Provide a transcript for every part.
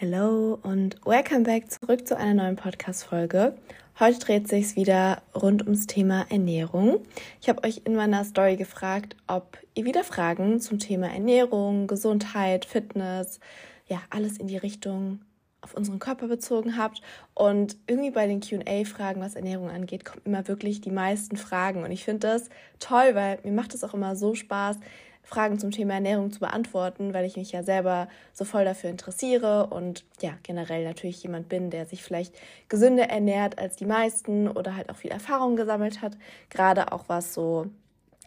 Hello und welcome back zurück zu einer neuen Podcast-Folge. Heute dreht sich wieder rund ums Thema Ernährung. Ich habe euch in meiner Story gefragt, ob ihr wieder Fragen zum Thema Ernährung, Gesundheit, Fitness, ja, alles in die Richtung auf unseren Körper bezogen habt. Und irgendwie bei den QA-Fragen, was Ernährung angeht, kommen immer wirklich die meisten Fragen. Und ich finde das toll, weil mir macht es auch immer so Spaß, Fragen zum Thema Ernährung zu beantworten, weil ich mich ja selber so voll dafür interessiere und ja, generell natürlich jemand bin, der sich vielleicht gesünder ernährt als die meisten oder halt auch viel Erfahrung gesammelt hat, gerade auch was so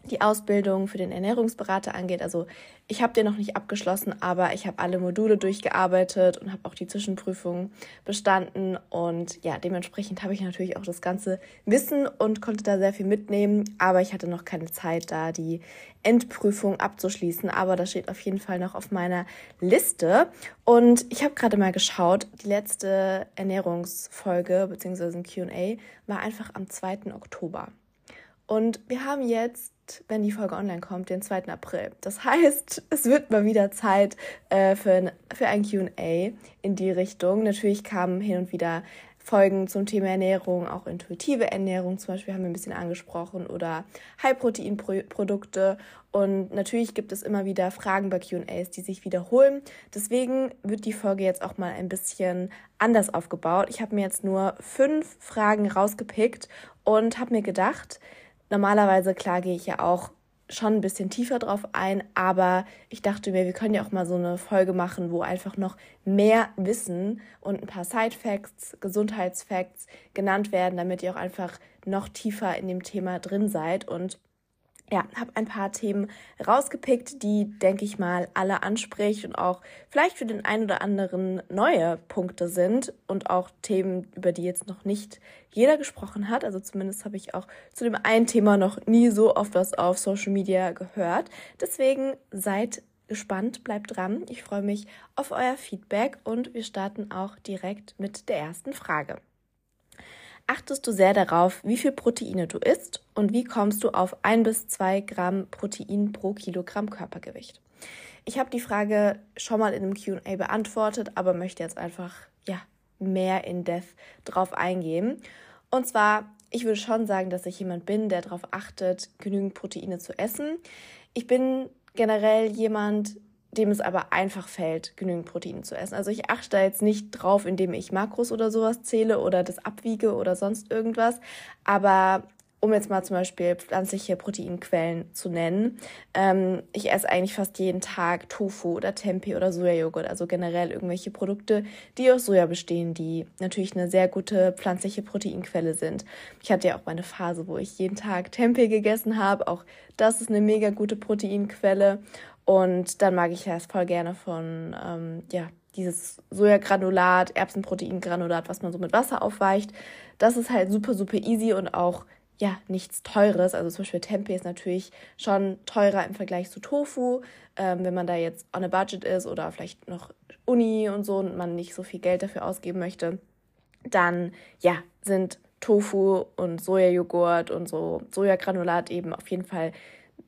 die Ausbildung für den Ernährungsberater angeht. Also ich habe den noch nicht abgeschlossen, aber ich habe alle Module durchgearbeitet und habe auch die Zwischenprüfung bestanden. Und ja, dementsprechend habe ich natürlich auch das ganze Wissen und konnte da sehr viel mitnehmen. Aber ich hatte noch keine Zeit, da die Endprüfung abzuschließen. Aber das steht auf jeden Fall noch auf meiner Liste. Und ich habe gerade mal geschaut, die letzte Ernährungsfolge bzw. ein QA war einfach am 2. Oktober. Und wir haben jetzt wenn die Folge online kommt, den 2. April. Das heißt, es wird mal wieder Zeit äh, für, ein, für ein QA in die Richtung. Natürlich kamen hin und wieder Folgen zum Thema Ernährung, auch intuitive Ernährung zum Beispiel haben wir ein bisschen angesprochen oder High-Protein-Produkte. Und natürlich gibt es immer wieder Fragen bei QAs, die sich wiederholen. Deswegen wird die Folge jetzt auch mal ein bisschen anders aufgebaut. Ich habe mir jetzt nur fünf Fragen rausgepickt und habe mir gedacht, Normalerweise klage ich ja auch schon ein bisschen tiefer drauf ein, aber ich dachte mir, wir können ja auch mal so eine Folge machen, wo einfach noch mehr Wissen und ein paar Side Facts, Gesundheitsfacts genannt werden, damit ihr auch einfach noch tiefer in dem Thema drin seid. Und ja, habe ein paar Themen rausgepickt, die, denke ich mal, alle anspricht und auch vielleicht für den einen oder anderen neue Punkte sind und auch Themen, über die jetzt noch nicht jeder gesprochen hat. Also zumindest habe ich auch zu dem einen Thema noch nie so oft was auf Social Media gehört. Deswegen seid gespannt, bleibt dran. Ich freue mich auf euer Feedback und wir starten auch direkt mit der ersten Frage achtest du sehr darauf, wie viel Proteine du isst und wie kommst du auf ein bis zwei Gramm Protein pro Kilogramm Körpergewicht. Ich habe die Frage schon mal in einem QA beantwortet, aber möchte jetzt einfach ja, mehr in Depth drauf eingehen. Und zwar, ich würde schon sagen, dass ich jemand bin, der darauf achtet, genügend Proteine zu essen. Ich bin generell jemand, dem es aber einfach fällt, genügend Protein zu essen. Also ich achte da jetzt nicht drauf, indem ich Makros oder sowas zähle oder das abwiege oder sonst irgendwas. Aber um jetzt mal zum Beispiel pflanzliche Proteinquellen zu nennen, ähm, ich esse eigentlich fast jeden Tag Tofu oder Tempeh oder Sojajoghurt, also generell irgendwelche Produkte, die aus Soja bestehen, die natürlich eine sehr gute pflanzliche Proteinquelle sind. Ich hatte ja auch mal eine Phase, wo ich jeden Tag Tempeh gegessen habe. Auch das ist eine mega gute Proteinquelle. Und dann mag ich ja voll gerne von, ähm, ja, dieses Sojagranulat, Erbsenproteingranulat, was man so mit Wasser aufweicht. Das ist halt super, super easy und auch, ja, nichts Teures. Also zum Beispiel Tempeh ist natürlich schon teurer im Vergleich zu Tofu. Ähm, wenn man da jetzt on a budget ist oder vielleicht noch Uni und so und man nicht so viel Geld dafür ausgeben möchte, dann, ja, sind Tofu und Sojajoghurt und so Sojagranulat eben auf jeden Fall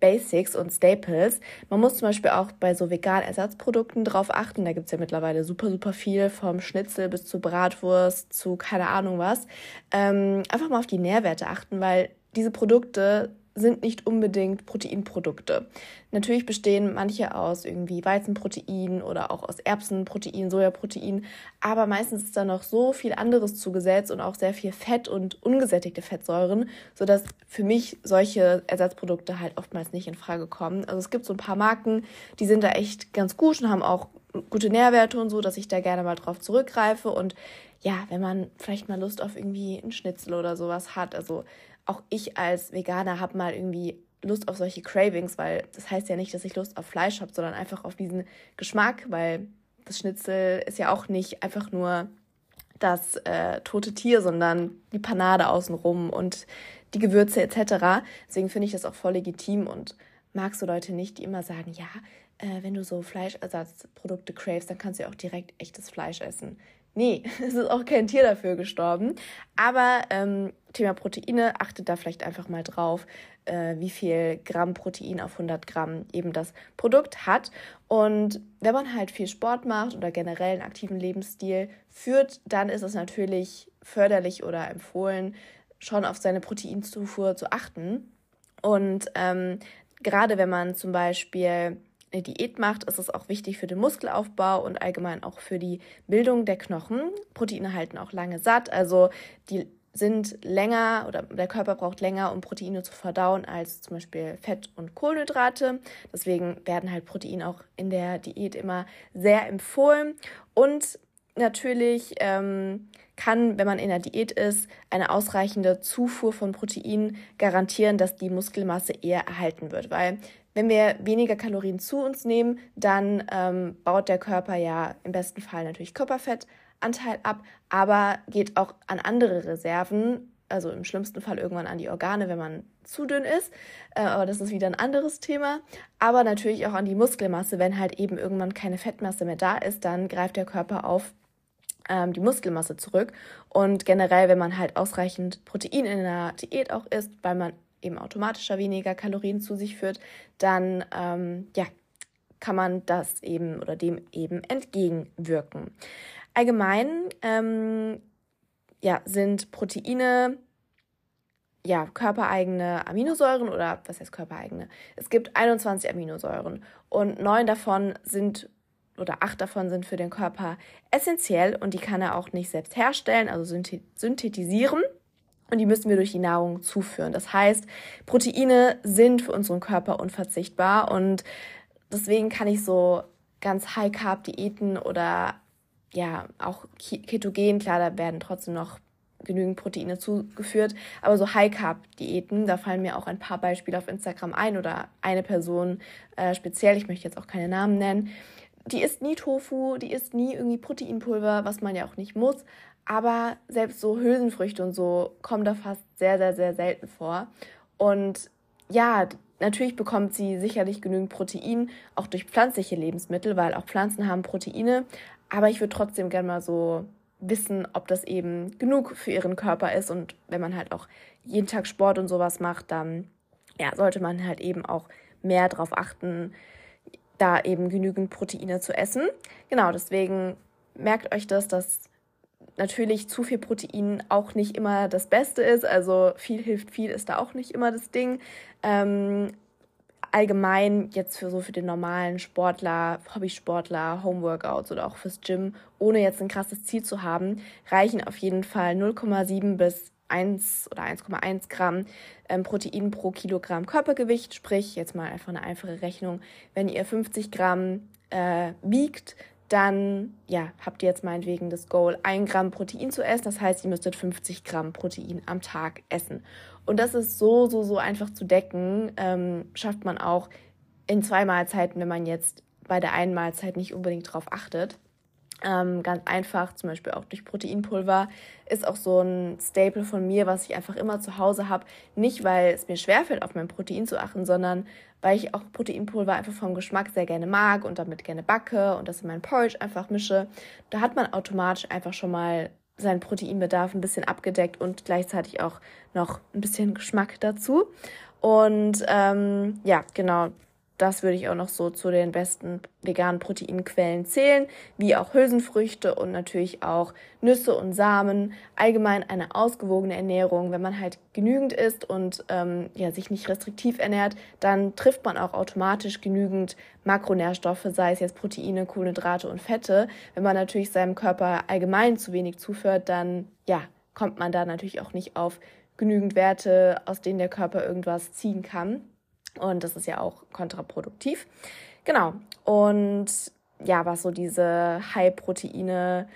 Basics und Staples. Man muss zum Beispiel auch bei so veganen Ersatzprodukten drauf achten. Da gibt es ja mittlerweile super, super viel, vom Schnitzel bis zu Bratwurst zu keine Ahnung was. Ähm, einfach mal auf die Nährwerte achten, weil diese Produkte sind nicht unbedingt Proteinprodukte. Natürlich bestehen manche aus irgendwie Weizenprotein oder auch aus Erbsenprotein, Sojaprotein, aber meistens ist da noch so viel anderes zugesetzt und auch sehr viel Fett und ungesättigte Fettsäuren, sodass für mich solche Ersatzprodukte halt oftmals nicht in Frage kommen. Also es gibt so ein paar Marken, die sind da echt ganz gut und haben auch gute Nährwerte und so, dass ich da gerne mal drauf zurückgreife und ja, wenn man vielleicht mal Lust auf irgendwie einen Schnitzel oder sowas hat, also auch ich als Veganer habe mal irgendwie Lust auf solche Cravings, weil das heißt ja nicht, dass ich Lust auf Fleisch habe, sondern einfach auf diesen Geschmack, weil das Schnitzel ist ja auch nicht einfach nur das äh, tote Tier, sondern die Panade außenrum und die Gewürze etc. Deswegen finde ich das auch voll legitim und mag so Leute nicht, die immer sagen, ja, äh, wenn du so Fleischersatzprodukte cravest, dann kannst du ja auch direkt echtes Fleisch essen. Nee, es ist auch kein Tier dafür gestorben. Aber ähm, Thema Proteine, achtet da vielleicht einfach mal drauf, äh, wie viel Gramm Protein auf 100 Gramm eben das Produkt hat. Und wenn man halt viel Sport macht oder generell einen aktiven Lebensstil führt, dann ist es natürlich förderlich oder empfohlen, schon auf seine Proteinzufuhr zu achten. Und ähm, gerade wenn man zum Beispiel eine Diät macht, ist es auch wichtig für den Muskelaufbau und allgemein auch für die Bildung der Knochen. Proteine halten auch lange satt, also die sind länger oder der Körper braucht länger, um Proteine zu verdauen, als zum Beispiel Fett und Kohlenhydrate. Deswegen werden halt Proteine auch in der Diät immer sehr empfohlen. Und natürlich ähm, kann, wenn man in der Diät ist, eine ausreichende Zufuhr von Proteinen garantieren, dass die Muskelmasse eher erhalten wird. Weil wenn wir weniger Kalorien zu uns nehmen, dann ähm, baut der Körper ja im besten Fall natürlich Körperfettanteil ab, aber geht auch an andere Reserven, also im schlimmsten Fall irgendwann an die Organe, wenn man zu dünn ist. Äh, aber das ist wieder ein anderes Thema. Aber natürlich auch an die Muskelmasse, wenn halt eben irgendwann keine Fettmasse mehr da ist, dann greift der Körper auf ähm, die Muskelmasse zurück. Und generell, wenn man halt ausreichend Protein in der Diät auch isst, weil man eben automatischer weniger Kalorien zu sich führt, dann ähm, ja, kann man das eben oder dem eben entgegenwirken. Allgemein ähm, ja, sind Proteine ja, körpereigene Aminosäuren oder was heißt körpereigene? Es gibt 21 Aminosäuren und neun davon sind oder acht davon sind für den Körper essentiell und die kann er auch nicht selbst herstellen, also synthetisieren. Und die müssen wir durch die Nahrung zuführen. Das heißt, Proteine sind für unseren Körper unverzichtbar und deswegen kann ich so ganz High-Carb-Diäten oder ja, auch Ketogen, klar, da werden trotzdem noch genügend Proteine zugeführt, aber so High-Carb-Diäten, da fallen mir auch ein paar Beispiele auf Instagram ein oder eine Person äh, speziell, ich möchte jetzt auch keine Namen nennen, die isst nie Tofu, die isst nie irgendwie Proteinpulver, was man ja auch nicht muss. Aber selbst so Hülsenfrüchte und so kommen da fast sehr, sehr, sehr selten vor. Und ja, natürlich bekommt sie sicherlich genügend Protein, auch durch pflanzliche Lebensmittel, weil auch Pflanzen haben Proteine. Aber ich würde trotzdem gerne mal so wissen, ob das eben genug für ihren Körper ist. Und wenn man halt auch jeden Tag Sport und sowas macht, dann ja, sollte man halt eben auch mehr darauf achten, da eben genügend Proteine zu essen. Genau, deswegen merkt euch das, dass natürlich zu viel Protein auch nicht immer das Beste ist. Also viel hilft viel ist da auch nicht immer das Ding. Ähm, allgemein jetzt für so für den normalen Sportler, Hobbysportler, Homeworkouts oder auch fürs Gym, ohne jetzt ein krasses Ziel zu haben, reichen auf jeden Fall 0,7 bis 1 oder 1,1 Gramm ähm, Protein pro Kilogramm Körpergewicht. Sprich, jetzt mal einfach eine einfache Rechnung. Wenn ihr 50 Gramm äh, wiegt, dann ja, habt ihr jetzt meinetwegen das Goal, 1 Gramm Protein zu essen. Das heißt, ihr müsstet 50 Gramm Protein am Tag essen. Und das ist so, so, so einfach zu decken. Ähm, schafft man auch in zwei Mahlzeiten, wenn man jetzt bei der einen Mahlzeit nicht unbedingt drauf achtet. Ähm, ganz einfach, zum Beispiel auch durch Proteinpulver, ist auch so ein Staple von mir, was ich einfach immer zu Hause habe. Nicht, weil es mir schwerfällt, auf mein Protein zu achten, sondern weil ich auch Proteinpulver einfach vom Geschmack sehr gerne mag und damit gerne backe und das in mein Porridge einfach mische. Da hat man automatisch einfach schon mal seinen Proteinbedarf ein bisschen abgedeckt und gleichzeitig auch noch ein bisschen Geschmack dazu. Und ähm, ja, genau, das würde ich auch noch so zu den besten veganen Proteinquellen zählen, wie auch Hülsenfrüchte und natürlich auch Nüsse und Samen. Allgemein eine ausgewogene Ernährung. Wenn man halt genügend isst und ähm, ja, sich nicht restriktiv ernährt, dann trifft man auch automatisch genügend Makronährstoffe, sei es jetzt Proteine, Kohlenhydrate und Fette. Wenn man natürlich seinem Körper allgemein zu wenig zuführt, dann ja, kommt man da natürlich auch nicht auf genügend Werte, aus denen der Körper irgendwas ziehen kann. Und das ist ja auch kontraproduktiv. Genau. Und ja, was so diese High-Proteine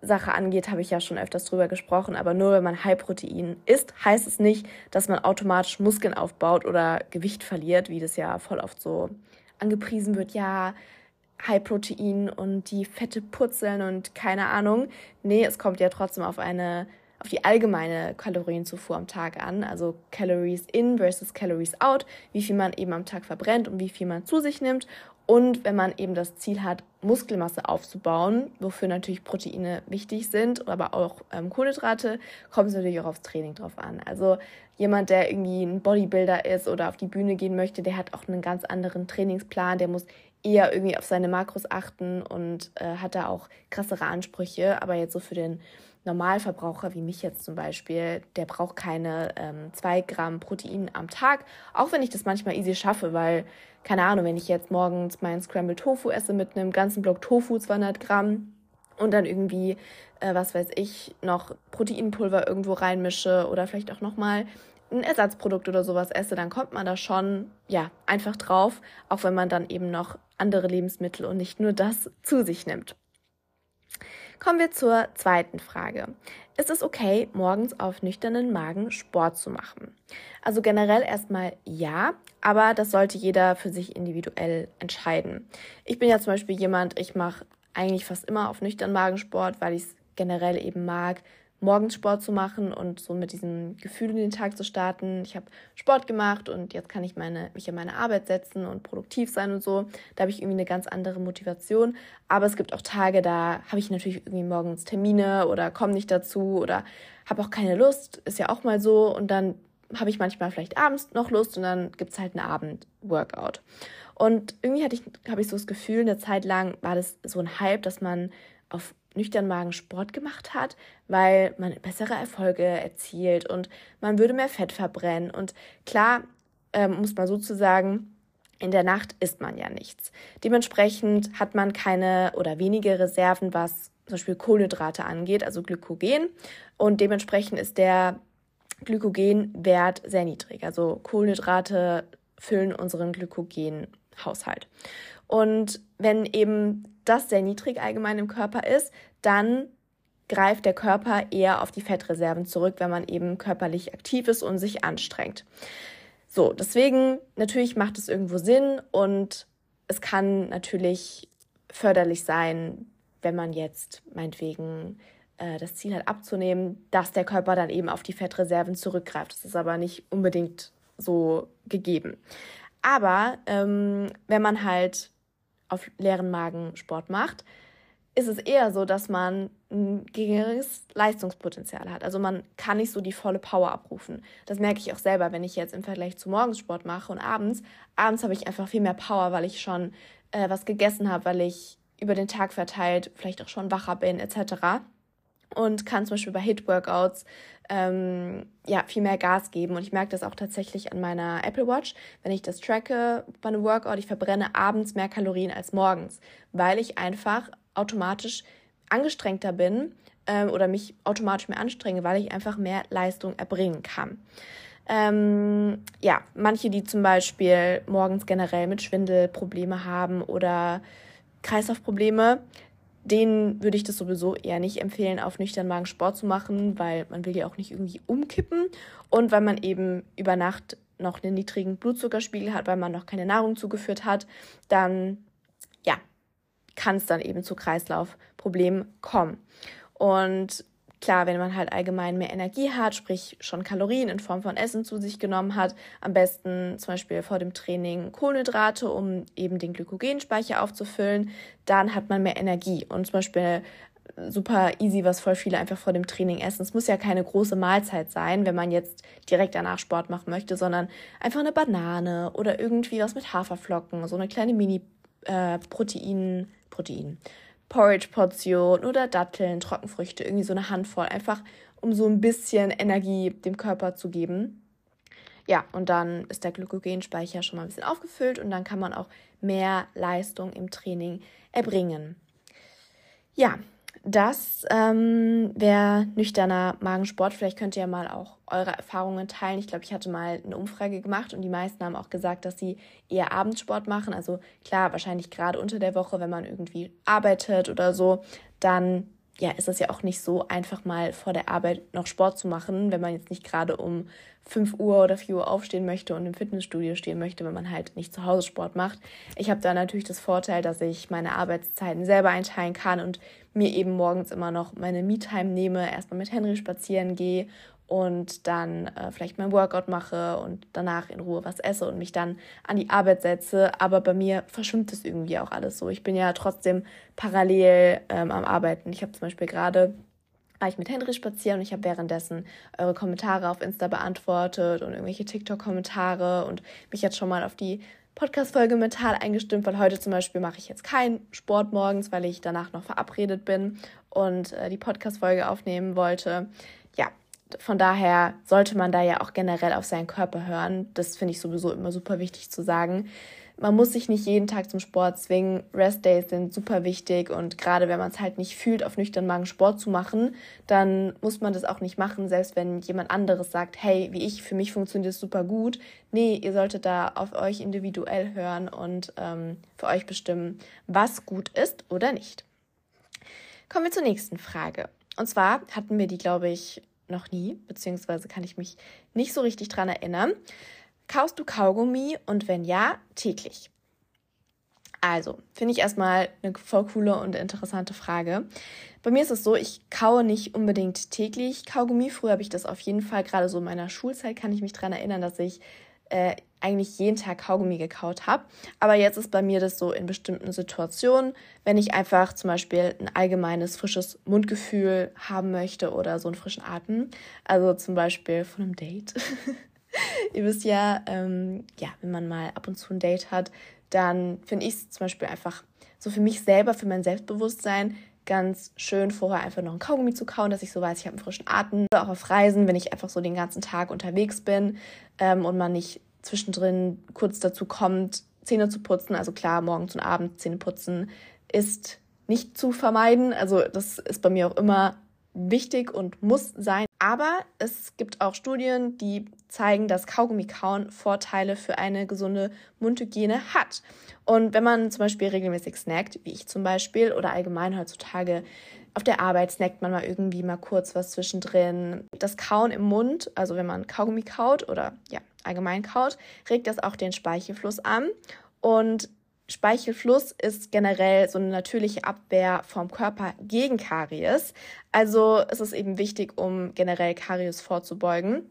Sache angeht, habe ich ja schon öfters drüber gesprochen, aber nur wenn man High-Protein isst, heißt es nicht, dass man automatisch Muskeln aufbaut oder Gewicht verliert, wie das ja voll oft so angepriesen wird. Ja, High-Protein und die Fette purzeln und keine Ahnung. Nee, es kommt ja trotzdem auf eine auf die allgemeine Kalorienzufuhr am Tag an, also Calories in versus Calories out, wie viel man eben am Tag verbrennt und wie viel man zu sich nimmt. Und wenn man eben das Ziel hat, Muskelmasse aufzubauen, wofür natürlich Proteine wichtig sind, aber auch ähm, Kohlenhydrate, kommt es natürlich auch aufs Training drauf an. Also jemand, der irgendwie ein Bodybuilder ist oder auf die Bühne gehen möchte, der hat auch einen ganz anderen Trainingsplan, der muss eher irgendwie auf seine Makros achten und äh, hat da auch krassere Ansprüche. Aber jetzt so für den Normalverbraucher wie mich jetzt zum Beispiel, der braucht keine 2 ähm, Gramm Protein am Tag, auch wenn ich das manchmal easy schaffe, weil, keine Ahnung, wenn ich jetzt morgens meinen Scrambled Tofu esse mit einem ganzen Block Tofu, 200 Gramm, und dann irgendwie, äh, was weiß ich, noch Proteinpulver irgendwo reinmische oder vielleicht auch nochmal ein Ersatzprodukt oder sowas esse, dann kommt man da schon, ja, einfach drauf, auch wenn man dann eben noch andere Lebensmittel und nicht nur das zu sich nimmt. Kommen wir zur zweiten Frage. Ist es okay, morgens auf nüchternen Magen Sport zu machen? Also generell erstmal ja, aber das sollte jeder für sich individuell entscheiden. Ich bin ja zum Beispiel jemand, ich mache eigentlich fast immer auf nüchternen Magen Sport, weil ich es generell eben mag, morgens Sport zu machen und so mit diesem Gefühl in den Tag zu starten. Ich habe Sport gemacht und jetzt kann ich meine, mich in meine Arbeit setzen und produktiv sein und so. Da habe ich irgendwie eine ganz andere Motivation. Aber es gibt auch Tage, da habe ich natürlich irgendwie morgens Termine oder komme nicht dazu oder habe auch keine Lust. Ist ja auch mal so. Und dann habe ich manchmal vielleicht abends noch Lust und dann gibt es halt einen Abend-Workout. Und irgendwie hatte ich, habe ich so das Gefühl, eine Zeit lang war das so ein Hype, dass man auf nüchternen Magen Sport gemacht hat, weil man bessere Erfolge erzielt und man würde mehr Fett verbrennen. Und klar, ähm, muss man sozusagen, in der Nacht isst man ja nichts. Dementsprechend hat man keine oder wenige Reserven, was zum Beispiel Kohlenhydrate angeht, also Glykogen. Und dementsprechend ist der Glykogenwert sehr niedrig. Also Kohlenhydrate füllen unseren Glykogenhaushalt. Und wenn eben das sehr niedrig allgemein im Körper ist, dann greift der Körper eher auf die Fettreserven zurück, wenn man eben körperlich aktiv ist und sich anstrengt. So, deswegen natürlich macht es irgendwo Sinn und es kann natürlich förderlich sein, wenn man jetzt meinetwegen äh, das Ziel hat abzunehmen, dass der Körper dann eben auf die Fettreserven zurückgreift. Das ist aber nicht unbedingt so gegeben. Aber ähm, wenn man halt auf leeren Magen Sport macht, ist es eher so, dass man ein geringeres Leistungspotenzial hat. Also man kann nicht so die volle Power abrufen. Das merke ich auch selber, wenn ich jetzt im Vergleich zu morgens Sport mache und abends. Abends habe ich einfach viel mehr Power, weil ich schon äh, was gegessen habe, weil ich über den Tag verteilt vielleicht auch schon wacher bin etc. Und kann zum Beispiel bei Hit-Workouts ähm, ja, viel mehr Gas geben. Und ich merke das auch tatsächlich an meiner Apple Watch. Wenn ich das tracke bei einem Workout, ich verbrenne abends mehr Kalorien als morgens, weil ich einfach automatisch angestrengter bin ähm, oder mich automatisch mehr anstrenge, weil ich einfach mehr Leistung erbringen kann. Ähm, ja, manche, die zum Beispiel morgens generell mit Schwindel Probleme haben oder Kreislaufprobleme, denen würde ich das sowieso eher nicht empfehlen, auf nüchternen Magen Sport zu machen, weil man will ja auch nicht irgendwie umkippen und weil man eben über Nacht noch einen niedrigen Blutzuckerspiegel hat, weil man noch keine Nahrung zugeführt hat, dann kann es dann eben zu Kreislaufproblemen kommen. Und Klar, wenn man halt allgemein mehr Energie hat, sprich schon Kalorien in Form von Essen zu sich genommen hat, am besten zum Beispiel vor dem Training Kohlenhydrate, um eben den Glykogenspeicher aufzufüllen, dann hat man mehr Energie. Und zum Beispiel super easy, was voll viele einfach vor dem Training essen. Es muss ja keine große Mahlzeit sein, wenn man jetzt direkt danach Sport machen möchte, sondern einfach eine Banane oder irgendwie was mit Haferflocken, so eine kleine Mini-Protein, äh, Protein, Porridge-Portion oder Datteln, Trockenfrüchte, irgendwie so eine Handvoll, einfach um so ein bisschen Energie dem Körper zu geben. Ja, und dann ist der Glykogenspeicher schon mal ein bisschen aufgefüllt und dann kann man auch mehr Leistung im Training erbringen. Ja, das ähm, wäre nüchterner Magensport. Vielleicht könnt ihr ja mal auch eure Erfahrungen teilen. Ich glaube, ich hatte mal eine Umfrage gemacht und die meisten haben auch gesagt, dass sie eher Abendsport machen. Also klar, wahrscheinlich gerade unter der Woche, wenn man irgendwie arbeitet oder so, dann ja, ist es ja auch nicht so einfach mal vor der Arbeit noch Sport zu machen, wenn man jetzt nicht gerade um 5 Uhr oder 4 Uhr aufstehen möchte und im Fitnessstudio stehen möchte, wenn man halt nicht zu Hause Sport macht. Ich habe da natürlich das Vorteil, dass ich meine Arbeitszeiten selber einteilen kann und mir eben morgens immer noch meine Me-Time nehme, erstmal mit Henry spazieren gehe und dann äh, vielleicht mein Workout mache und danach in Ruhe was esse und mich dann an die Arbeit setze. Aber bei mir verschwimmt es irgendwie auch alles so. Ich bin ja trotzdem parallel ähm, am Arbeiten. Ich habe zum Beispiel gerade war ich mit Henry spazieren und ich habe währenddessen eure Kommentare auf Insta beantwortet und irgendwelche TikTok-Kommentare und mich jetzt schon mal auf die Podcast-Folge mental eingestimmt, weil heute zum Beispiel mache ich jetzt keinen Sport morgens, weil ich danach noch verabredet bin und äh, die Podcast-Folge aufnehmen wollte. Ja, von daher sollte man da ja auch generell auf seinen Körper hören. Das finde ich sowieso immer super wichtig zu sagen. Man muss sich nicht jeden Tag zum Sport zwingen. Rest-Days sind super wichtig und gerade wenn man es halt nicht fühlt, auf nüchternen Magen Sport zu machen, dann muss man das auch nicht machen, selbst wenn jemand anderes sagt, hey, wie ich, für mich funktioniert es super gut. Nee, ihr solltet da auf euch individuell hören und ähm, für euch bestimmen, was gut ist oder nicht. Kommen wir zur nächsten Frage. Und zwar hatten wir die, glaube ich, noch nie, beziehungsweise kann ich mich nicht so richtig dran erinnern. Kaust du Kaugummi und wenn ja, täglich? Also, finde ich erstmal eine voll coole und interessante Frage. Bei mir ist es so, ich kaue nicht unbedingt täglich Kaugummi. Früher habe ich das auf jeden Fall, gerade so in meiner Schulzeit kann ich mich daran erinnern, dass ich äh, eigentlich jeden Tag Kaugummi gekaut habe. Aber jetzt ist bei mir das so in bestimmten Situationen, wenn ich einfach zum Beispiel ein allgemeines frisches Mundgefühl haben möchte oder so einen frischen Atem. Also zum Beispiel von einem Date. Ihr wisst ja, ähm, ja, wenn man mal ab und zu ein Date hat, dann finde ich es zum Beispiel einfach so für mich selber, für mein Selbstbewusstsein ganz schön, vorher einfach noch ein Kaugummi zu kauen, dass ich so weiß, ich habe einen frischen Atem. Oder auch auf Reisen, wenn ich einfach so den ganzen Tag unterwegs bin ähm, und man nicht zwischendrin kurz dazu kommt, Zähne zu putzen. Also klar, morgens und abends Zähne putzen ist nicht zu vermeiden. Also das ist bei mir auch immer wichtig und muss sein. Aber es gibt auch Studien, die zeigen, dass Kaugummi-Kauen Vorteile für eine gesunde Mundhygiene hat. Und wenn man zum Beispiel regelmäßig snackt, wie ich zum Beispiel, oder allgemein heutzutage auf der Arbeit snackt man mal irgendwie mal kurz was zwischendrin. Das Kauen im Mund, also wenn man Kaugummi kaut oder ja, allgemein kaut, regt das auch den Speichelfluss an. Und Speichelfluss ist generell so eine natürliche Abwehr vom Körper gegen Karies. Also es ist eben wichtig, um generell Karies vorzubeugen.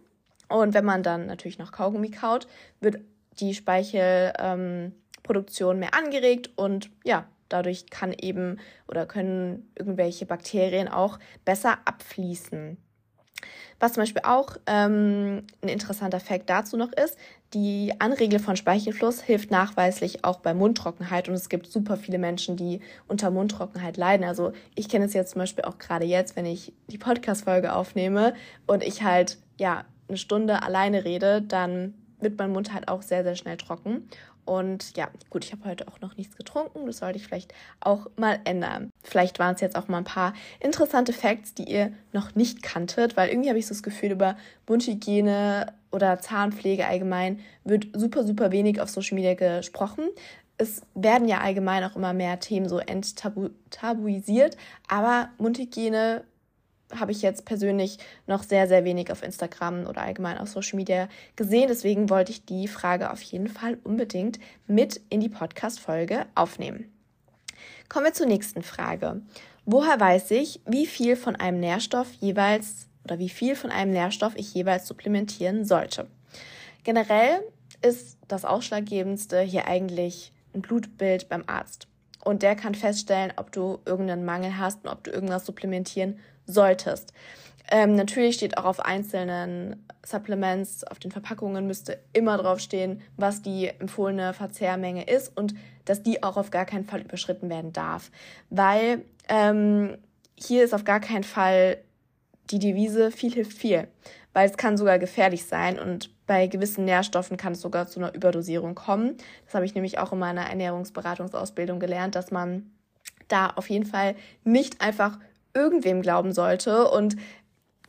Und wenn man dann natürlich noch Kaugummi kaut, wird die Speichelproduktion ähm, mehr angeregt und ja, dadurch kann eben oder können irgendwelche Bakterien auch besser abfließen. Was zum Beispiel auch ähm, ein interessanter Fakt dazu noch ist, die Anregel von Speichelfluss hilft nachweislich auch bei Mundtrockenheit und es gibt super viele Menschen, die unter Mundtrockenheit leiden. Also ich kenne es jetzt zum Beispiel auch gerade jetzt, wenn ich die Podcast-Folge aufnehme und ich halt ja eine Stunde alleine rede, dann wird mein Mund halt auch sehr, sehr schnell trocken. Und ja, gut, ich habe heute auch noch nichts getrunken. Das sollte ich vielleicht auch mal ändern. Vielleicht waren es jetzt auch mal ein paar interessante Facts, die ihr noch nicht kanntet, weil irgendwie habe ich so das Gefühl, über Mundhygiene oder Zahnpflege allgemein wird super, super wenig auf Social Media gesprochen. Es werden ja allgemein auch immer mehr Themen so enttabuisiert, aber Mundhygiene habe ich jetzt persönlich noch sehr, sehr wenig auf Instagram oder allgemein auf Social Media gesehen. Deswegen wollte ich die Frage auf jeden Fall unbedingt mit in die Podcast-Folge aufnehmen. Kommen wir zur nächsten Frage. Woher weiß ich, wie viel von einem Nährstoff jeweils oder wie viel von einem Nährstoff ich jeweils supplementieren sollte? Generell ist das Ausschlaggebendste hier eigentlich ein Blutbild beim Arzt. Und der kann feststellen, ob du irgendeinen Mangel hast und ob du irgendwas supplementieren solltest. Ähm, natürlich steht auch auf einzelnen Supplements, auf den Verpackungen müsste immer draufstehen, was die empfohlene Verzehrmenge ist und dass die auch auf gar keinen Fall überschritten werden darf. Weil ähm, hier ist auf gar keinen Fall die Devise viel hilft viel, weil es kann sogar gefährlich sein und bei gewissen Nährstoffen kann es sogar zu einer Überdosierung kommen. Das habe ich nämlich auch in meiner Ernährungsberatungsausbildung gelernt, dass man da auf jeden Fall nicht einfach irgendwem glauben sollte und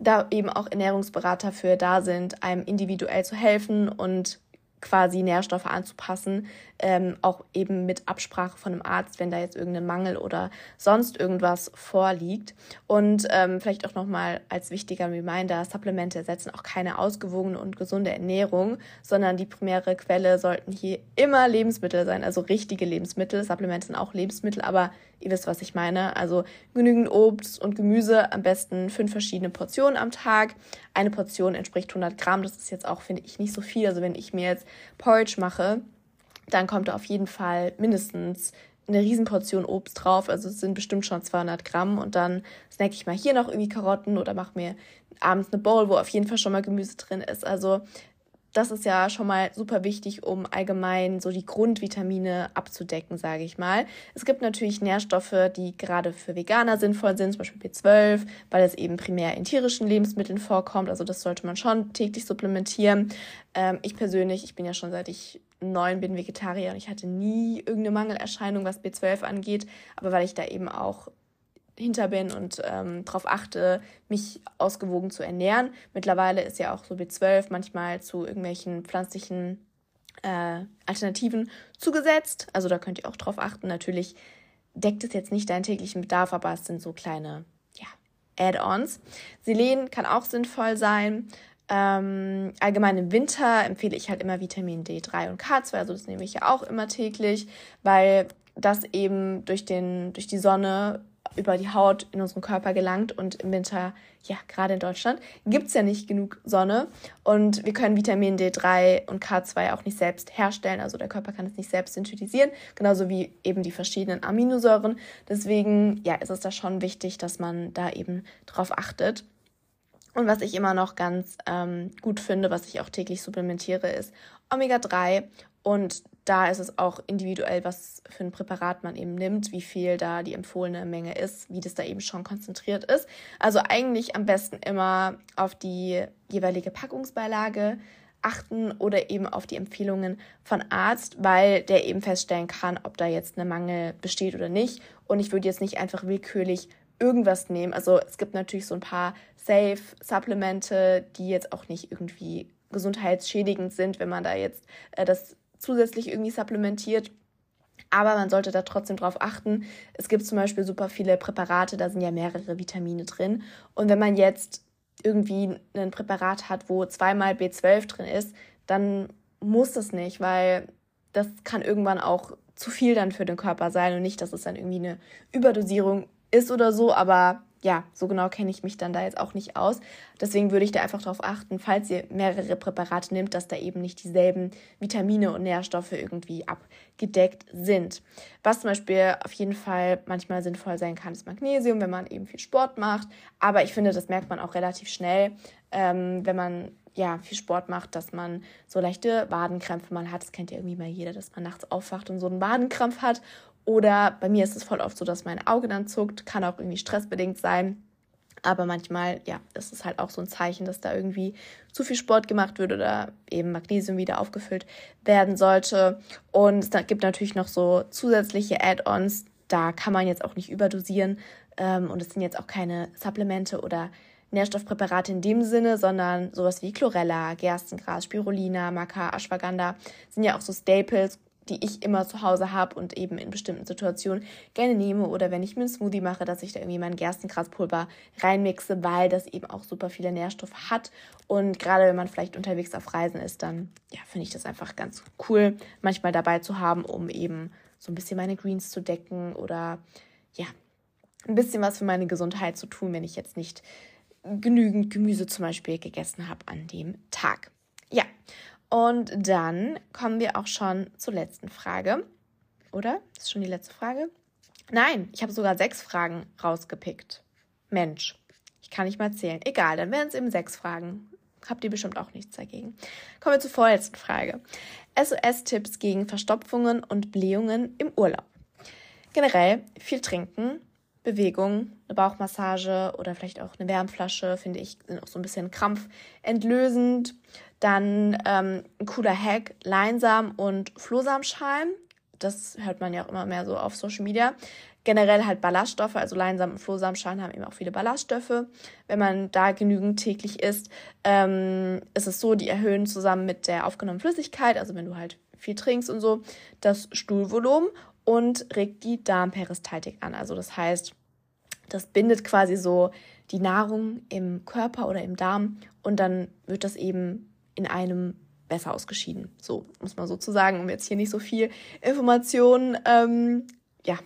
da eben auch Ernährungsberater für da sind, einem individuell zu helfen und quasi Nährstoffe anzupassen, ähm, auch eben mit Absprache von einem Arzt, wenn da jetzt irgendein Mangel oder sonst irgendwas vorliegt. Und ähm, vielleicht auch nochmal als wichtiger Reminder, Supplemente ersetzen auch keine ausgewogene und gesunde Ernährung, sondern die primäre Quelle sollten hier immer Lebensmittel sein, also richtige Lebensmittel. Supplemente sind auch Lebensmittel, aber ihr wisst, was ich meine. Also genügend Obst und Gemüse, am besten fünf verschiedene Portionen am Tag. Eine Portion entspricht 100 Gramm, das ist jetzt auch, finde ich, nicht so viel. Also wenn ich mir jetzt Porridge mache, dann kommt da auf jeden Fall mindestens eine Riesenportion Obst drauf. Also es sind bestimmt schon 200 Gramm. Und dann snack ich mal hier noch irgendwie Karotten oder mache mir abends eine Bowl, wo auf jeden Fall schon mal Gemüse drin ist. Also das ist ja schon mal super wichtig, um allgemein so die Grundvitamine abzudecken, sage ich mal. Es gibt natürlich Nährstoffe, die gerade für Veganer sinnvoll sind, zum Beispiel B12, weil es eben primär in tierischen Lebensmitteln vorkommt. Also das sollte man schon täglich supplementieren. Ähm, ich persönlich, ich bin ja schon seit ich neun bin Vegetarier und ich hatte nie irgendeine Mangelerscheinung, was B12 angeht. Aber weil ich da eben auch hinter bin und ähm, darauf achte, mich ausgewogen zu ernähren. Mittlerweile ist ja auch so B12 manchmal zu irgendwelchen pflanzlichen äh, Alternativen zugesetzt. Also da könnt ihr auch drauf achten. Natürlich deckt es jetzt nicht deinen täglichen Bedarf, aber es sind so kleine ja, Add-ons. Selen kann auch sinnvoll sein. Ähm, allgemein im Winter empfehle ich halt immer Vitamin D3 und K2, also das nehme ich ja auch immer täglich, weil das eben durch, den, durch die Sonne über die Haut in unseren Körper gelangt und im Winter, ja, gerade in Deutschland, gibt es ja nicht genug Sonne und wir können Vitamin D3 und K2 auch nicht selbst herstellen, also der Körper kann es nicht selbst synthetisieren, genauso wie eben die verschiedenen Aminosäuren. Deswegen, ja, ist es da schon wichtig, dass man da eben drauf achtet. Und was ich immer noch ganz ähm, gut finde, was ich auch täglich supplementiere, ist Omega-3 und da ist es auch individuell, was für ein Präparat man eben nimmt, wie viel da die empfohlene Menge ist, wie das da eben schon konzentriert ist. Also eigentlich am besten immer auf die jeweilige Packungsbeilage achten oder eben auf die Empfehlungen von Arzt, weil der eben feststellen kann, ob da jetzt ein Mangel besteht oder nicht. Und ich würde jetzt nicht einfach willkürlich irgendwas nehmen. Also es gibt natürlich so ein paar Safe-Supplemente, die jetzt auch nicht irgendwie gesundheitsschädigend sind, wenn man da jetzt äh, das zusätzlich irgendwie supplementiert. Aber man sollte da trotzdem drauf achten. Es gibt zum Beispiel super viele Präparate, da sind ja mehrere Vitamine drin. Und wenn man jetzt irgendwie ein Präparat hat, wo zweimal B12 drin ist, dann muss das nicht, weil das kann irgendwann auch zu viel dann für den Körper sein und nicht, dass es dann irgendwie eine Überdosierung ist oder so, aber ja, so genau kenne ich mich dann da jetzt auch nicht aus. Deswegen würde ich da einfach darauf achten, falls ihr mehrere Präparate nimmt, dass da eben nicht dieselben Vitamine und Nährstoffe irgendwie abgedeckt sind. Was zum Beispiel auf jeden Fall manchmal sinnvoll sein kann, ist Magnesium, wenn man eben viel Sport macht. Aber ich finde, das merkt man auch relativ schnell, ähm, wenn man ja, viel Sport macht, dass man so leichte Wadenkrämpfe mal hat. Das kennt ja irgendwie mal jeder, dass man nachts aufwacht und so einen Wadenkrampf hat. Oder bei mir ist es voll oft so, dass mein Auge dann zuckt. Kann auch irgendwie stressbedingt sein. Aber manchmal, ja, ist es halt auch so ein Zeichen, dass da irgendwie zu viel Sport gemacht wird oder eben Magnesium wieder aufgefüllt werden sollte. Und es gibt natürlich noch so zusätzliche Add-ons. Da kann man jetzt auch nicht überdosieren. Ähm, und es sind jetzt auch keine Supplemente oder Nährstoffpräparate in dem Sinne, sondern sowas wie Chlorella, Gerstengras, Spirulina, Maca, Ashwagandha sind ja auch so Staples, die ich immer zu Hause habe und eben in bestimmten Situationen gerne nehme oder wenn ich mir einen Smoothie mache, dass ich da irgendwie mein Gerstengraspulver reinmixe, weil das eben auch super viele Nährstoffe hat und gerade wenn man vielleicht unterwegs auf Reisen ist, dann ja, finde ich das einfach ganz cool, manchmal dabei zu haben, um eben so ein bisschen meine Greens zu decken oder ja, ein bisschen was für meine Gesundheit zu tun, wenn ich jetzt nicht genügend Gemüse zum Beispiel gegessen habe an dem Tag. Ja, und dann kommen wir auch schon zur letzten Frage. Oder? Ist schon die letzte Frage? Nein, ich habe sogar sechs Fragen rausgepickt. Mensch, ich kann nicht mal zählen. Egal, dann wären es eben sechs Fragen. Habt ihr bestimmt auch nichts dagegen. Kommen wir zur vorletzten Frage. SOS-Tipps gegen Verstopfungen und Blähungen im Urlaub. Generell viel trinken, Bewegung, eine Bauchmassage oder vielleicht auch eine Wärmflasche, finde ich, sind auch so ein bisschen krampfentlösend. Dann ähm, ein cooler Hack, Leinsamen und Flohsamenschalen. Das hört man ja auch immer mehr so auf Social Media. Generell halt Ballaststoffe, also Leinsamen und Flohsamenschalen haben eben auch viele Ballaststoffe. Wenn man da genügend täglich isst, ähm, ist es so, die erhöhen zusammen mit der aufgenommenen Flüssigkeit, also wenn du halt viel trinkst und so, das Stuhlvolumen und regt die Darmperistaltik an. Also das heißt, das bindet quasi so die Nahrung im Körper oder im Darm und dann wird das eben in einem besser ausgeschieden. So muss man sozusagen, um jetzt hier nicht so viel Informationen ähm, ja,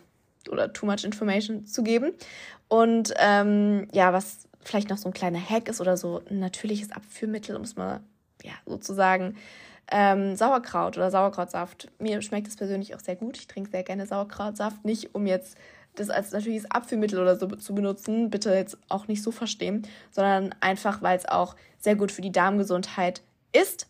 oder too much information zu geben. Und ähm, ja, was vielleicht noch so ein kleiner Hack ist oder so ein natürliches Abführmittel, um es mal ja, sozusagen ähm, Sauerkraut oder Sauerkrautsaft. Mir schmeckt es persönlich auch sehr gut. Ich trinke sehr gerne Sauerkrautsaft. Nicht um jetzt das als natürliches Abführmittel oder so zu benutzen, bitte jetzt auch nicht so verstehen, sondern einfach, weil es auch sehr gut für die Darmgesundheit ist.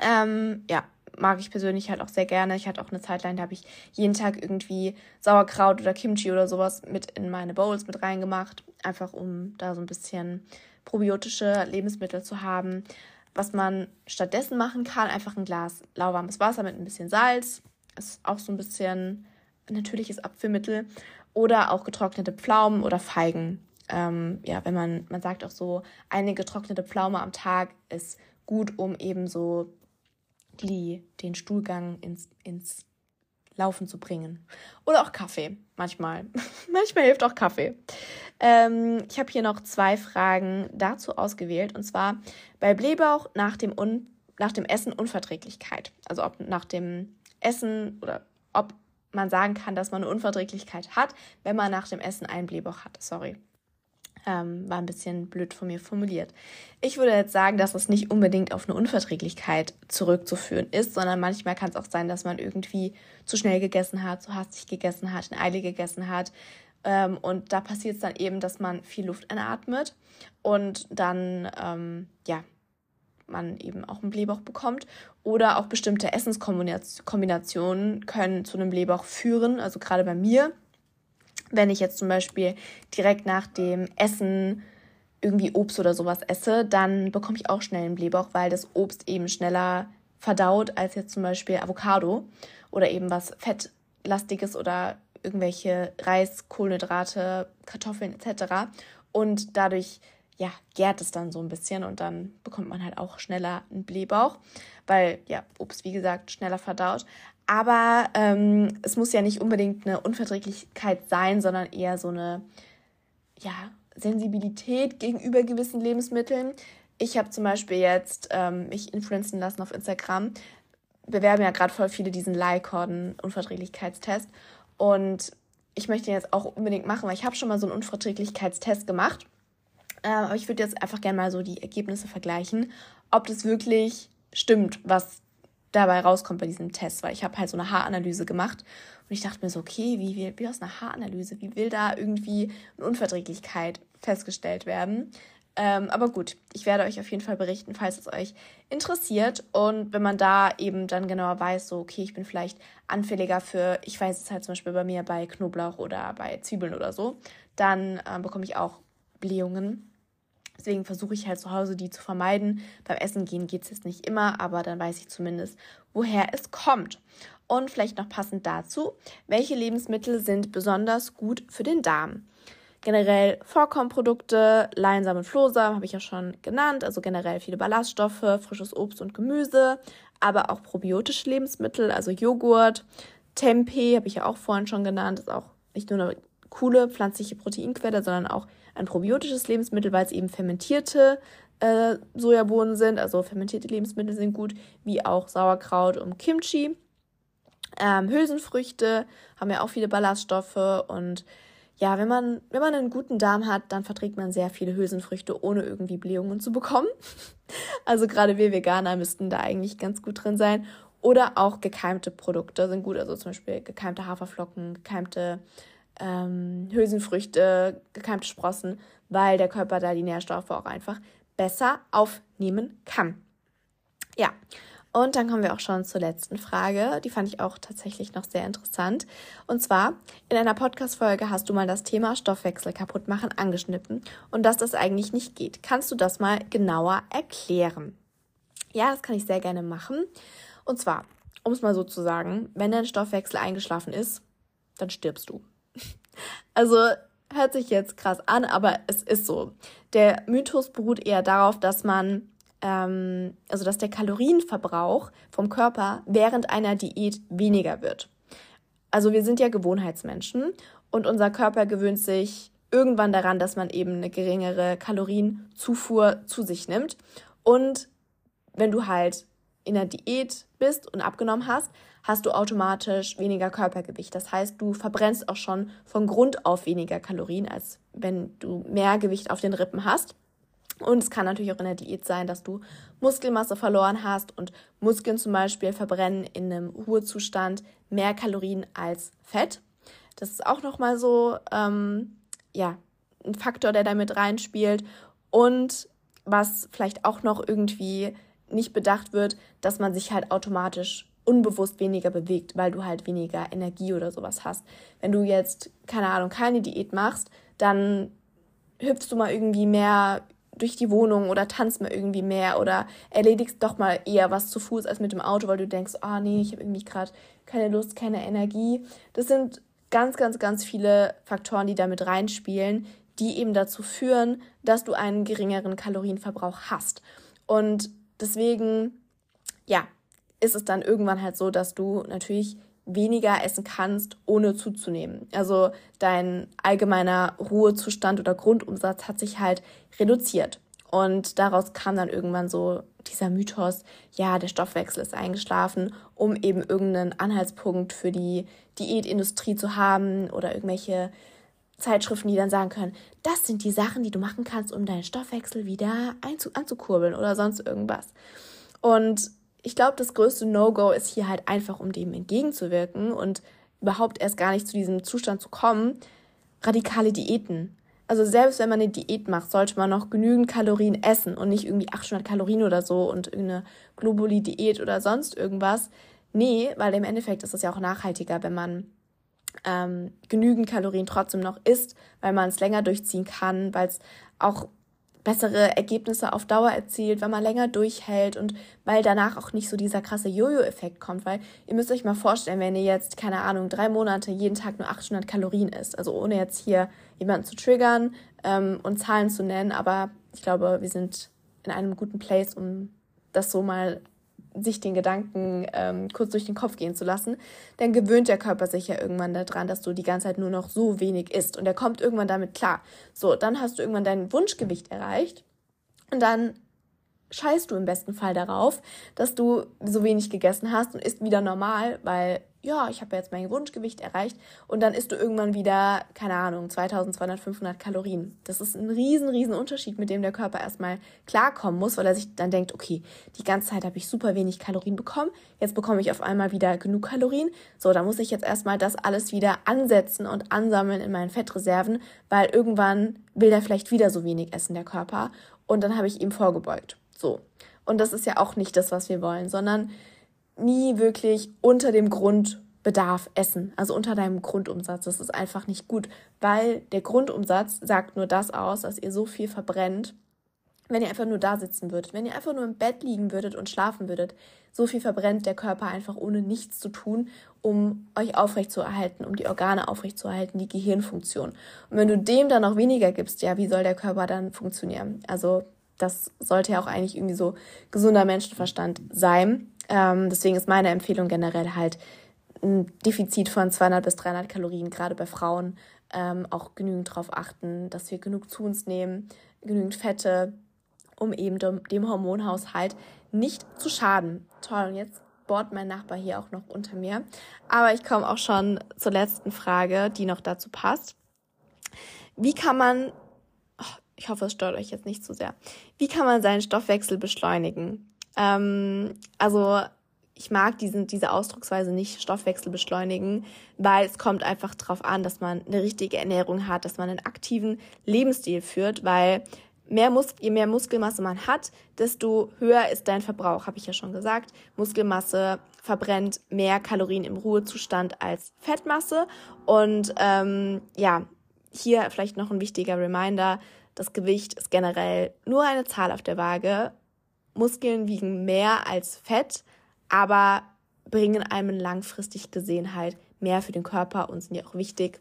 Ähm, ja, mag ich persönlich halt auch sehr gerne. Ich hatte auch eine Zeit lang, da habe ich jeden Tag irgendwie Sauerkraut oder Kimchi oder sowas mit in meine Bowls mit reingemacht, einfach um da so ein bisschen probiotische Lebensmittel zu haben. Was man stattdessen machen kann, einfach ein Glas lauwarmes Wasser mit ein bisschen Salz. Ist auch so ein bisschen natürliches Abführmittel. Oder auch getrocknete Pflaumen oder Feigen. Ähm, ja, wenn man, man sagt auch so, eine getrocknete Pflaume am Tag ist gut, um eben so die, den Stuhlgang ins, ins Laufen zu bringen. Oder auch Kaffee, manchmal. manchmal hilft auch Kaffee. Ähm, ich habe hier noch zwei Fragen dazu ausgewählt. Und zwar bei Blähbauch nach dem, Un nach dem Essen Unverträglichkeit. Also ob nach dem Essen oder ob man sagen kann, dass man eine Unverträglichkeit hat, wenn man nach dem Essen einen Blähbauch hat. Sorry. Ähm, war ein bisschen blöd von mir formuliert. Ich würde jetzt sagen, dass es nicht unbedingt auf eine Unverträglichkeit zurückzuführen ist, sondern manchmal kann es auch sein, dass man irgendwie zu schnell gegessen hat, zu hastig gegessen hat, in Eile gegessen hat. Ähm, und da passiert es dann eben, dass man viel Luft einatmet und dann, ähm, ja, man eben auch einen Blähbauch bekommt. Oder auch bestimmte Essenskombinationen können zu einem Blähbauch führen. Also gerade bei mir wenn ich jetzt zum Beispiel direkt nach dem Essen irgendwie Obst oder sowas esse, dann bekomme ich auch schnell einen Blähbauch, weil das Obst eben schneller verdaut als jetzt zum Beispiel Avocado oder eben was Fettlastiges oder irgendwelche Reis, Kohlenhydrate, Kartoffeln etc. Und dadurch ja, gärt es dann so ein bisschen und dann bekommt man halt auch schneller einen Blähbauch, weil ja, Obst wie gesagt schneller verdaut. Aber ähm, es muss ja nicht unbedingt eine Unverträglichkeit sein, sondern eher so eine ja, Sensibilität gegenüber gewissen Lebensmitteln. Ich habe zum Beispiel jetzt ähm, mich influenzen lassen auf Instagram. Bewerben ja gerade voll viele diesen Leikorden-Unverträglichkeitstest. Und ich möchte ihn jetzt auch unbedingt machen, weil ich habe schon mal so einen Unverträglichkeitstest gemacht. Äh, aber ich würde jetzt einfach gerne mal so die Ergebnisse vergleichen, ob das wirklich stimmt, was dabei rauskommt bei diesem Test, weil ich habe halt so eine Haaranalyse gemacht und ich dachte mir so, okay, wie, wie, wie aus einer Haaranalyse, wie will da irgendwie eine Unverträglichkeit festgestellt werden? Ähm, aber gut, ich werde euch auf jeden Fall berichten, falls es euch interessiert. Und wenn man da eben dann genauer weiß, so, okay, ich bin vielleicht anfälliger für, ich weiß es halt zum Beispiel bei mir bei Knoblauch oder bei Zwiebeln oder so, dann äh, bekomme ich auch Blähungen. Deswegen versuche ich halt zu Hause die zu vermeiden. Beim Essen gehen geht es jetzt nicht immer, aber dann weiß ich zumindest, woher es kommt. Und vielleicht noch passend dazu, welche Lebensmittel sind besonders gut für den Darm? Generell Vollkornprodukte, Leinsamen, Flohsamen habe ich ja schon genannt, also generell viele Ballaststoffe, frisches Obst und Gemüse, aber auch probiotische Lebensmittel, also Joghurt, Tempeh habe ich ja auch vorhin schon genannt, ist auch nicht nur eine coole pflanzliche Proteinquelle, sondern auch ein probiotisches Lebensmittel, weil es eben fermentierte äh, Sojabohnen sind. Also fermentierte Lebensmittel sind gut, wie auch Sauerkraut und Kimchi. Ähm, Hülsenfrüchte haben ja auch viele Ballaststoffe und ja, wenn man, wenn man einen guten Darm hat, dann verträgt man sehr viele Hülsenfrüchte, ohne irgendwie Blähungen zu bekommen. Also gerade wir Veganer müssten da eigentlich ganz gut drin sein. Oder auch gekeimte Produkte sind gut, also zum Beispiel gekeimte Haferflocken, gekeimte ähm, Hülsenfrüchte, gekeimte Sprossen, weil der Körper da die Nährstoffe auch einfach besser aufnehmen kann. Ja, und dann kommen wir auch schon zur letzten Frage. Die fand ich auch tatsächlich noch sehr interessant. Und zwar, in einer Podcast-Folge hast du mal das Thema Stoffwechsel kaputt machen angeschnitten und dass das eigentlich nicht geht. Kannst du das mal genauer erklären? Ja, das kann ich sehr gerne machen. Und zwar, um es mal so zu sagen, wenn dein Stoffwechsel eingeschlafen ist, dann stirbst du. Also hört sich jetzt krass an, aber es ist so. Der Mythos beruht eher darauf, dass man, ähm, also dass der Kalorienverbrauch vom Körper während einer Diät weniger wird. Also wir sind ja Gewohnheitsmenschen und unser Körper gewöhnt sich irgendwann daran, dass man eben eine geringere Kalorienzufuhr zu sich nimmt. Und wenn du halt in der Diät bist und abgenommen hast, hast du automatisch weniger Körpergewicht. Das heißt, du verbrennst auch schon von Grund auf weniger Kalorien, als wenn du mehr Gewicht auf den Rippen hast. Und es kann natürlich auch in der Diät sein, dass du Muskelmasse verloren hast und Muskeln zum Beispiel verbrennen in einem Ruhezustand mehr Kalorien als Fett. Das ist auch nochmal so, ähm, ja, ein Faktor, der damit reinspielt. Und was vielleicht auch noch irgendwie nicht bedacht wird, dass man sich halt automatisch unbewusst weniger bewegt, weil du halt weniger Energie oder sowas hast. Wenn du jetzt, keine Ahnung, keine Diät machst, dann hüpfst du mal irgendwie mehr durch die Wohnung oder tanzt mal irgendwie mehr oder erledigst doch mal eher was zu Fuß als mit dem Auto, weil du denkst, ah oh, nee, ich habe irgendwie gerade keine Lust, keine Energie. Das sind ganz, ganz, ganz viele Faktoren, die damit reinspielen, die eben dazu führen, dass du einen geringeren Kalorienverbrauch hast. Und deswegen, ja, ist es dann irgendwann halt so, dass du natürlich weniger essen kannst, ohne zuzunehmen. Also dein allgemeiner Ruhezustand oder Grundumsatz hat sich halt reduziert. Und daraus kam dann irgendwann so dieser Mythos, ja, der Stoffwechsel ist eingeschlafen, um eben irgendeinen Anhaltspunkt für die Diätindustrie zu haben oder irgendwelche Zeitschriften, die dann sagen können, das sind die Sachen, die du machen kannst, um deinen Stoffwechsel wieder anzukurbeln oder sonst irgendwas. Und ich glaube, das größte No-Go ist hier halt einfach, um dem entgegenzuwirken und überhaupt erst gar nicht zu diesem Zustand zu kommen, radikale Diäten. Also selbst wenn man eine Diät macht, sollte man noch genügend Kalorien essen und nicht irgendwie 800 Kalorien oder so und irgendeine Globuli-Diät oder sonst irgendwas. Nee, weil im Endeffekt ist es ja auch nachhaltiger, wenn man ähm, genügend Kalorien trotzdem noch isst, weil man es länger durchziehen kann, weil es auch bessere Ergebnisse auf Dauer erzielt, weil man länger durchhält und weil danach auch nicht so dieser krasse Jojo-Effekt kommt, weil ihr müsst euch mal vorstellen, wenn ihr jetzt, keine Ahnung, drei Monate jeden Tag nur 800 Kalorien isst, also ohne jetzt hier jemanden zu triggern ähm, und Zahlen zu nennen, aber ich glaube, wir sind in einem guten Place, um das so mal sich den Gedanken ähm, kurz durch den Kopf gehen zu lassen, dann gewöhnt der Körper sich ja irgendwann daran, dass du die ganze Zeit nur noch so wenig isst und er kommt irgendwann damit klar. So, dann hast du irgendwann dein Wunschgewicht erreicht und dann scheißt du im besten Fall darauf, dass du so wenig gegessen hast und isst wieder normal, weil ja, ich habe jetzt mein Wunschgewicht erreicht und dann isst du irgendwann wieder, keine Ahnung, 2200, 500 Kalorien. Das ist ein riesen, riesen Unterschied, mit dem der Körper erstmal klarkommen muss, weil er sich dann denkt, okay, die ganze Zeit habe ich super wenig Kalorien bekommen, jetzt bekomme ich auf einmal wieder genug Kalorien. So, da muss ich jetzt erstmal das alles wieder ansetzen und ansammeln in meinen Fettreserven, weil irgendwann will er vielleicht wieder so wenig essen, der Körper. Und dann habe ich ihm vorgebeugt. So. Und das ist ja auch nicht das, was wir wollen, sondern nie wirklich unter dem Grundbedarf essen, also unter deinem Grundumsatz. Das ist einfach nicht gut, weil der Grundumsatz sagt nur das aus, dass ihr so viel verbrennt, wenn ihr einfach nur da sitzen würdet, wenn ihr einfach nur im Bett liegen würdet und schlafen würdet. So viel verbrennt der Körper einfach ohne nichts zu tun, um euch aufrechtzuerhalten, um die Organe aufrechtzuerhalten, die Gehirnfunktion. Und wenn du dem dann noch weniger gibst, ja, wie soll der Körper dann funktionieren? Also das sollte ja auch eigentlich irgendwie so gesunder Menschenverstand sein. Ähm, deswegen ist meine Empfehlung generell halt ein Defizit von 200 bis 300 Kalorien, gerade bei Frauen, ähm, auch genügend darauf achten, dass wir genug zu uns nehmen, genügend Fette, um eben dem Hormonhaushalt nicht zu schaden. Toll, und jetzt bohrt mein Nachbar hier auch noch unter mir. Aber ich komme auch schon zur letzten Frage, die noch dazu passt. Wie kann man, oh, ich hoffe, es stört euch jetzt nicht zu sehr, wie kann man seinen Stoffwechsel beschleunigen? Ähm, also ich mag diesen, diese Ausdrucksweise nicht Stoffwechsel beschleunigen, weil es kommt einfach darauf an, dass man eine richtige Ernährung hat, dass man einen aktiven Lebensstil führt, weil mehr Mus je mehr Muskelmasse man hat, desto höher ist dein Verbrauch, habe ich ja schon gesagt. Muskelmasse verbrennt mehr Kalorien im Ruhezustand als Fettmasse. Und ähm, ja, hier vielleicht noch ein wichtiger Reminder, das Gewicht ist generell nur eine Zahl auf der Waage Muskeln wiegen mehr als Fett, aber bringen einem langfristig gesehen halt mehr für den Körper und sind ja auch wichtig.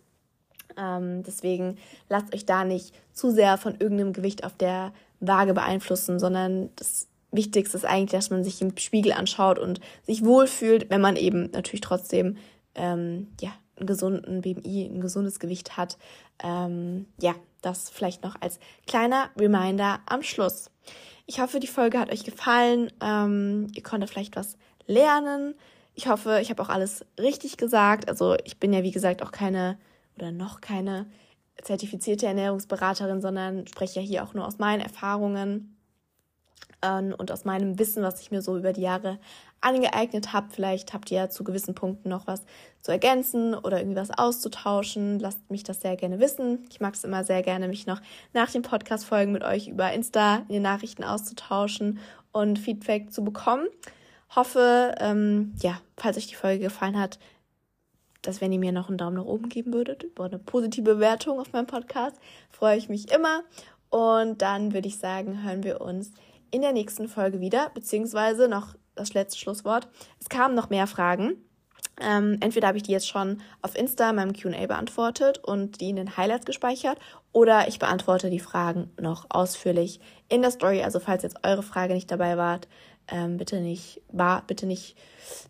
Ähm, deswegen lasst euch da nicht zu sehr von irgendeinem Gewicht auf der Waage beeinflussen, sondern das Wichtigste ist eigentlich, dass man sich im Spiegel anschaut und sich wohlfühlt, wenn man eben natürlich trotzdem ähm, ja, einen gesunden BMI, ein gesundes Gewicht hat. Ähm, ja, das vielleicht noch als kleiner Reminder am Schluss. Ich hoffe, die Folge hat euch gefallen. Ähm, ihr konntet vielleicht was lernen. Ich hoffe, ich habe auch alles richtig gesagt. Also ich bin ja, wie gesagt, auch keine oder noch keine zertifizierte Ernährungsberaterin, sondern spreche ja hier auch nur aus meinen Erfahrungen ähm, und aus meinem Wissen, was ich mir so über die Jahre angeeignet habe. Vielleicht habt ihr ja zu gewissen Punkten noch was zu ergänzen oder irgendwie was auszutauschen. Lasst mich das sehr gerne wissen. Ich mag es immer sehr gerne, mich noch nach den Podcast-Folgen mit euch über Insta in den Nachrichten auszutauschen und Feedback zu bekommen. Hoffe, ähm, ja, falls euch die Folge gefallen hat, dass wenn ihr mir noch einen Daumen nach oben geben würdet, über eine positive Bewertung auf meinem Podcast, freue ich mich immer. Und dann würde ich sagen, hören wir uns in der nächsten Folge wieder, beziehungsweise noch das letzte Schlusswort. Es kamen noch mehr Fragen. Ähm, entweder habe ich die jetzt schon auf Insta in meinem QA beantwortet und die in den Highlights gespeichert, oder ich beantworte die Fragen noch ausführlich in der Story. Also falls jetzt eure Frage nicht dabei war, ähm, bitte nicht, war, bitte nicht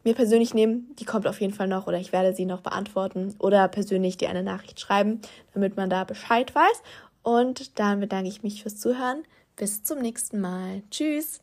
mir persönlich nehmen. Die kommt auf jeden Fall noch oder ich werde sie noch beantworten oder persönlich dir eine Nachricht schreiben, damit man da Bescheid weiß. Und dann bedanke ich mich fürs Zuhören. Bis zum nächsten Mal. Tschüss.